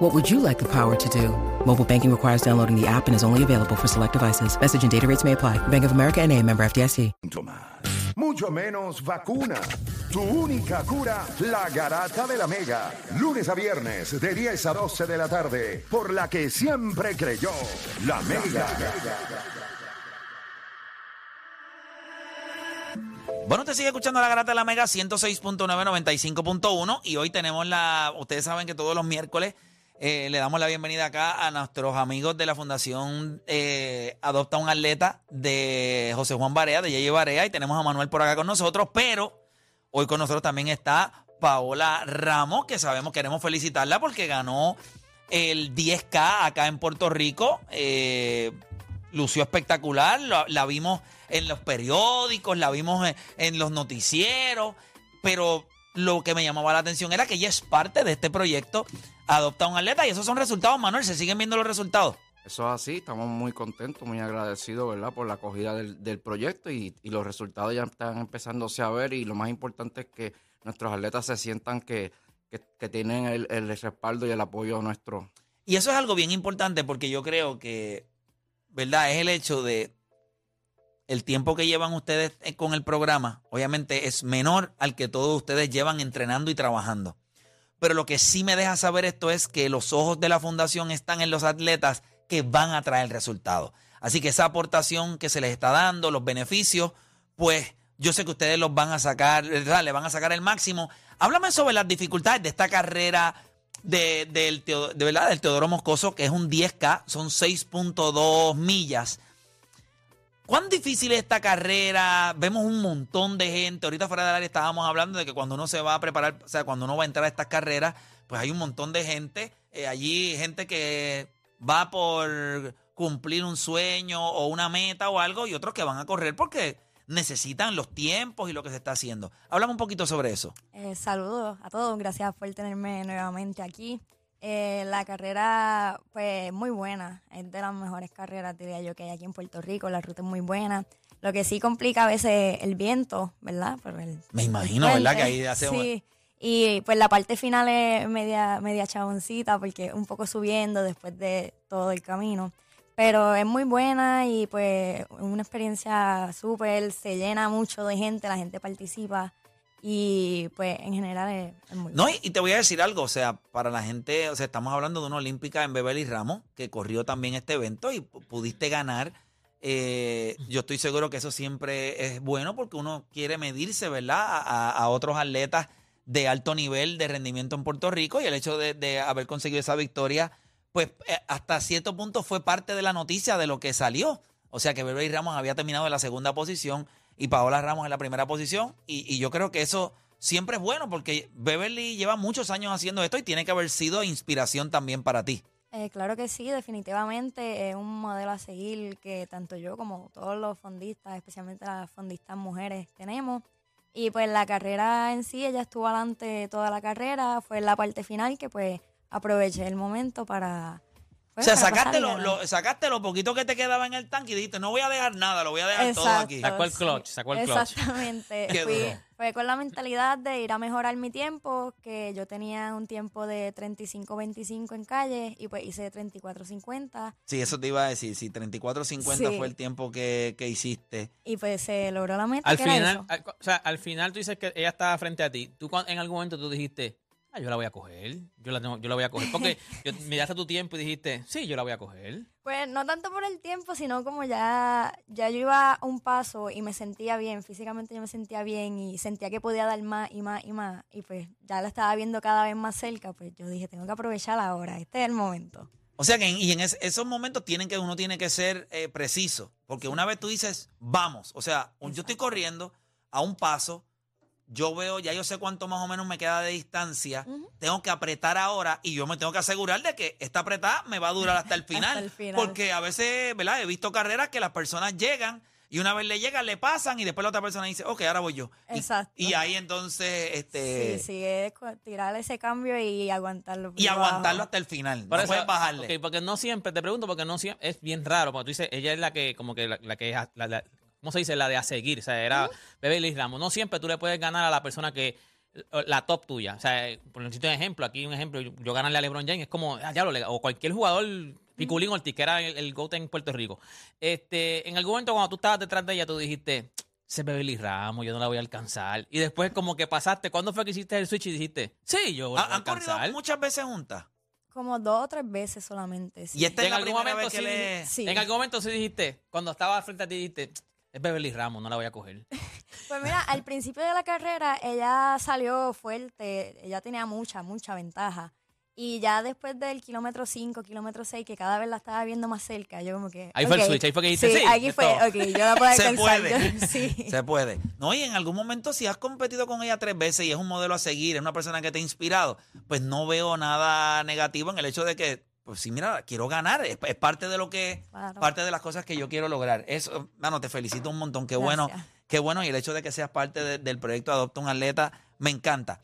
What would you like the power to do? Mobile banking requires downloading the app and is only available for select devices. Message and data rates may apply. Bank of America and a member FDIC. Mucho menos vacuna. Tu única cura, la garata de la mega. Lunes a viernes, de 10 a 12 de la tarde. Por la que siempre creyó, la mega. Bueno, usted sigue escuchando la Garata de la Mega 106.9, 95.1 y hoy tenemos la, ustedes saben que todos los miércoles eh, le damos la bienvenida acá a nuestros amigos de la Fundación eh, Adopta un Atleta de José Juan Barea, de Yeye Barea y tenemos a Manuel por acá con nosotros, pero hoy con nosotros también está Paola Ramos, que sabemos, queremos felicitarla porque ganó el 10K acá en Puerto Rico. Eh, lució espectacular, la, vimos en los periódicos, la vimos en los noticieros, pero lo que me llamaba la atención era que ella es parte de este proyecto Adopta un Atleta y esos son resultados, Manuel, se siguen viendo los resultados. Eso es así, estamos muy contentos, muy agradecidos, ¿verdad? Por la acogida del, del proyecto y, y los resultados ya están empezándose a ver y lo más importante es que nuestros atletas se sientan que, que, que tienen el, el respaldo y el apoyo nuestro. Y eso es algo bien importante porque yo creo que, ¿verdad? Es el hecho de el tiempo que llevan ustedes eh, con el programa, obviamente es menor al que todos ustedes llevan entrenando y trabajando. Pero lo que sí me deja saber esto es que los ojos de la fundación están en los atletas que van a traer resultados. Así que esa aportación que se les está dando, los beneficios, pues yo sé que ustedes los van a sacar, ¿verdad? le van a sacar el máximo. Háblame sobre las dificultades de esta carrera de, del Teodoro Moscoso, que es un 10K, son 6.2 millas. ¿Cuán difícil es esta carrera? Vemos un montón de gente. Ahorita fuera del área estábamos hablando de que cuando uno se va a preparar, o sea, cuando uno va a entrar a estas carreras, pues hay un montón de gente. Eh, allí gente que va por cumplir un sueño o una meta o algo y otros que van a correr porque necesitan los tiempos y lo que se está haciendo. Háblame un poquito sobre eso. Eh, saludos a todos, gracias por tenerme nuevamente aquí. Eh, la carrera, pues, muy buena, es de las mejores carreras, diría yo, que hay aquí en Puerto Rico, la ruta es muy buena. Lo que sí complica a veces el viento, ¿verdad? El, Me el imagino, ¿verdad? Que ahí hace Sí, y pues la parte final es media, media chaboncita, porque un poco subiendo después de todo el camino. Pero es muy buena y pues una experiencia súper, se llena mucho de gente, la gente participa y pues en general es, es muy No, y, y te voy a decir algo, o sea, para la gente, o sea, estamos hablando de una olímpica en Beverly Ramos, que corrió también este evento y pu- pudiste ganar. Eh, yo estoy seguro que eso siempre es bueno porque uno quiere medirse, ¿verdad? A, a- a otros atletas de alto nivel de rendimiento en Puerto Rico y el hecho de, de haber conseguido esa victoria, pues eh, hasta cierto punto fue parte de la noticia de lo que salió. O sea que Beverly Ramos había terminado en la segunda posición y Paola Ramos en la primera posición. Y, yo creo que eso siempre es bueno porque Beverly lleva muchos años haciendo esto y tiene que haber sido inspiración también para ti. Eh, claro que sí, definitivamente es un modelo a seguir que tanto yo como todos los fondistas, especialmente las fondistas mujeres, tenemos. Y pues la carrera en sí, ella estuvo adelante toda la carrera, fue la parte final que pues aproveché el momento para... O pues, sea, para sacaste lo, ganar. lo- sacaste lo poquito que te quedaba en el tanque y dijiste, no voy a dejar nada, lo voy a dejar todo aquí. Sacó el clutch, sí. sacó el clutch. Exactamente. Qué Fui, duro. fue con la mentalidad de ir a mejorar mi tiempo, que yo tenía un tiempo de 35-25 en calle y pues hice 34-50 Sí, eso te iba a decir. Si 34.50 Sí. fue el tiempo que, que hiciste. y pues se logró la meta. Al que era final, eso. al, o sea, al final tú dices que ella estaba frente a ti. Tú en algún momento tú dijiste, ah, yo la voy a coger, yo la, tengo- yo la voy a coger. Porque yo, miraste tu tiempo y dijiste, sí, yo la voy a coger. Pues no tanto por el tiempo, sino como ya, ya yo iba a un paso y me sentía bien, físicamente yo me sentía bien y sentía que podía dar más y más y más. Y pues ya la estaba viendo cada vez más cerca, pues yo dije, tengo que aprovechar ahora, este es el momento. O sea que en, y en es- esos momentos tienen que uno tiene que ser eh, preciso, porque una vez tú dices, vamos, o sea, un- yo estoy corriendo a un paso, yo veo, ya yo sé cuánto más o menos me queda de distancia, tengo que apretar ahora y yo me tengo que asegurar de que esta apretada me va a durar hasta el final, el final. porque a veces, ¿verdad? He visto carreras que las personas llegan Y una vez le llega, le pasan y después la otra persona dice, ok, ahora voy yo. Y- Exacto. Y, ahí entonces, este... Sí, sí, es tirar ese cambio y aguantarlo. Y abajo. aguantarlo hasta el final. Por no eso- puedes bajarle. porque no siempre, te pregunto, porque no siempre, es bien raro, porque tú dices, ella es la que, como que la, la que es, la- ¿cómo se dice? La de a seguir, o sea, era Beverly Ramos. No siempre tú le puedes ganar a la persona que, la top tuya. O sea, por necesito un ejemplo, aquí un ejemplo, yo, yo ganarle a LeBron James, es como, ah, diablo, le- o cualquier jugador, Piculín Ortiz, que era el, el GOAT en Puerto Rico. Este, en algún momento cuando tú estabas detrás de ella, tú dijiste, ese es Beverly Ramos, yo no la voy a alcanzar. Y después como que pasaste, ¿cuándo fue que hiciste el switch y dijiste, sí, yo la ¿Han, voy a han corrido alcanzar? muchas veces juntas? Como dos o tres veces solamente. sí. Y esta Y es la algún primera momento vez que sí, le... Sí. En algún momento sí dijiste, cuando estaba frente a ti, dijiste, es Beverly Ramos, no la voy a coger. Pues mira, al principio de la carrera ella salió fuerte, ella tenía mucha, mucha ventaja. Y ya después del kilómetro 5, kilómetro 6, que cada vez la estaba viendo más cerca, yo como que... Ahí fue el switch, ahí fue que dijiste, sí, aquí fue, ok, yo la puedo Se alcanzar. puede. yo- sí. Se puede. No, y en algún momento si has competido con ella tres veces y es un modelo a seguir, es una persona que te ha inspirado, pues no veo nada negativo en el hecho de que, pues sí, mira, quiero ganar. Es, es parte de lo que, Claro. parte de las cosas que yo quiero lograr. Eso, mano, te felicito un montón. Qué bueno, qué bueno. Y el hecho de que seas parte de- del proyecto Adopta un Atleta, me encanta.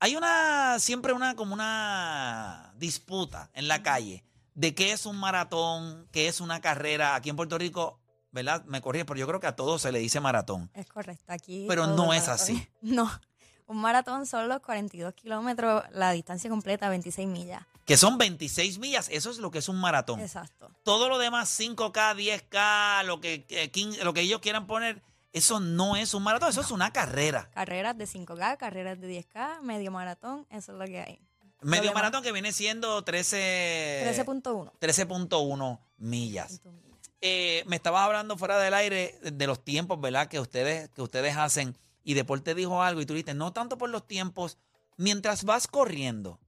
Hay una, siempre una, como una disputa en la calle de qué es un maratón, qué es una carrera. Aquí en Puerto Rico, ¿verdad? Me corrí, pero yo creo que a todos se le dice maratón. Es correcto, aquí... Pero no es así. No, un maratón son los 42 kilómetros, la distancia completa, 26 millas. que son 26 millas, eso es lo que es un maratón. Exacto. Todo lo demás, 5K, 10K, lo que, eh, 15 lo que ellos quieran poner, eso no es un maratón, eso es una carrera. Carreras de 5K, carreras de 10K, medio maratón, eso es lo que hay. Medio maratón que viene siendo 13 13.1. 13.1 millas. Eh, me estabas hablando fuera del aire de los tiempos, ¿verdad? Que ustedes, que ustedes hacen. Y Deporte dijo algo y tú dijiste, no tanto por los tiempos, mientras vas corriendo,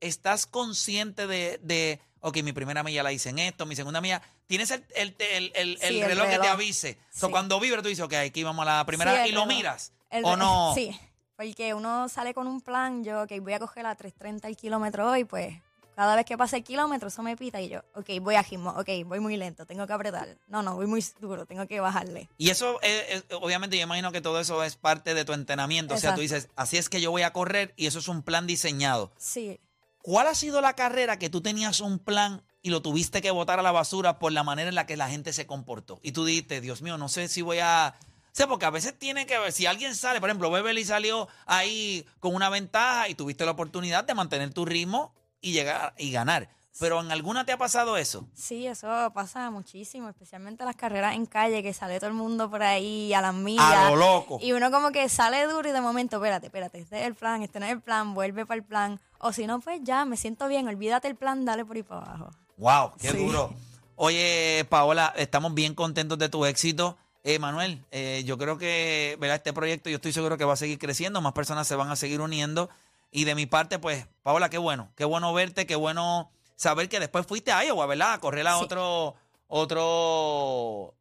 estás consciente de, de ok, mi primera milla la hice en esto, mi segunda milla, tienes el, el, el- el- Sí, reloj, que te avise. So, Sí. cuando vibra tú dices, ok, aquí vamos a la primera Sí, y lo miras. ¿O no? Sí, porque uno sale con un plan, yo, ok, voy a coger a 3.30 el kilómetro hoy, pues cada vez que pase el kilómetro eso me pita y yo, ok, voy a gimmo, ok, voy muy lento, tengo que apretar. No, no, voy muy duro, tengo que bajarle. Y eso, es- es- obviamente, yo imagino que todo eso es parte de tu entrenamiento. O sea, tú dices, así es que yo voy a correr y eso es un plan diseñado. Sí, ¿Cuál ha sido la carrera que tú tenías un plan y lo tuviste que botar a la basura por la manera en la que la gente se comportó? Y tú dijiste, Dios mío, no sé si voy a... O sea, porque a veces tiene que ver, si alguien sale, por ejemplo, Beverly salió ahí con una ventaja y tuviste la oportunidad de mantener tu ritmo y llegar y ganar. Pero en alguna te ha pasado eso. sí, eso pasa muchísimo, especialmente las carreras en calle, que sale todo el mundo por ahí a las millas. A lo loco. Y uno como que sale duro y de momento, espérate, espérate, este es el plan, este no es el plan, vuelve para el plan. O si no, pues ya, me siento bien, olvídate el plan, dale por ahí para abajo. Wow, qué Sí. duro. Oye, Paola, estamos bien contentos de tu éxito. Eh, Manuel, eh, yo creo que ¿verdad? este proyecto yo estoy seguro que va a seguir creciendo, más personas se van a seguir uniendo. Y de mi parte, pues, Paola, qué bueno, qué bueno verte, qué bueno saber que después fuiste a Iowa, ¿verdad? A correr a Sí. otro, otro,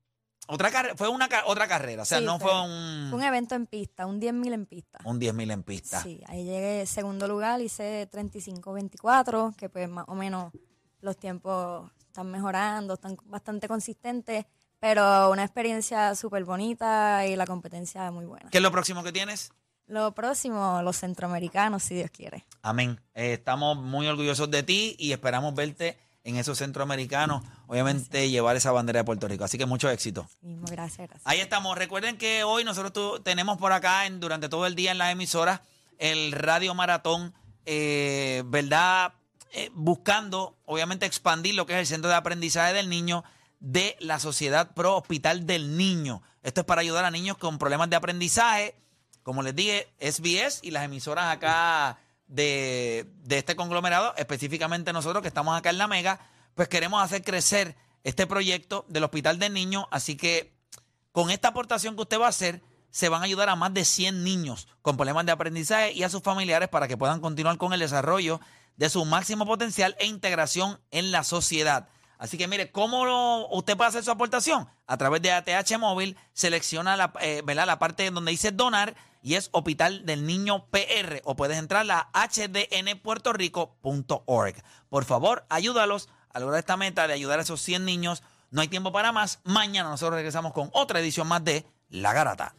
otra carrera, fue una otra carrera, o sea, Sí, no fue- un, un evento en pista, un 10.000 en pista. un 10.000 en pista. Sí, ahí llegué segundo lugar, hice 35-24, que pues más o menos los tiempos están mejorando, están bastante consistentes, pero una experiencia súper bonita y la competencia muy buena. ¿Qué es lo próximo que tienes? Lo próximo, los centroamericanos, si Dios quiere. Amén. Eh, estamos muy orgullosos de ti y esperamos verte en esos centroamericanos. Obviamente llevar esa bandera de Puerto Rico. Así que mucho éxito. Mismo, gracias, gracias. Ahí estamos. Recuerden que hoy nosotros tu- tenemos por acá en, durante todo el día en las emisoras el Radio Maratón, eh, ¿verdad? Eh, buscando, obviamente, expandir lo que es el Centro de Aprendizaje del Niño de la Sociedad Pro Hospital del Niño. Esto es para ayudar a niños con problemas de aprendizaje. Como les dije, SBS y las emisoras acá de, de este conglomerado, específicamente nosotros que estamos acá en La Mega, pues queremos hacer crecer este proyecto del Hospital del Niño. Así que con esta aportación que usted va a hacer, se van a ayudar a más de 100 niños con problemas de aprendizaje y a sus familiares para que puedan continuar con el desarrollo de su máximo potencial e integración en la sociedad. Así que mire, ¿cómo lo- usted puede hacer su aportación? A través de ATH Móvil, selecciona la, eh, la parte donde dice donar y es Hospital del Niño PR o puedes entrar a hdnpuertorico.org. Por favor, ayúdalos a lograr esta meta de ayudar a esos 100 niños No hay tiempo para más. Mañana nosotros regresamos con otra edición más de La Garata.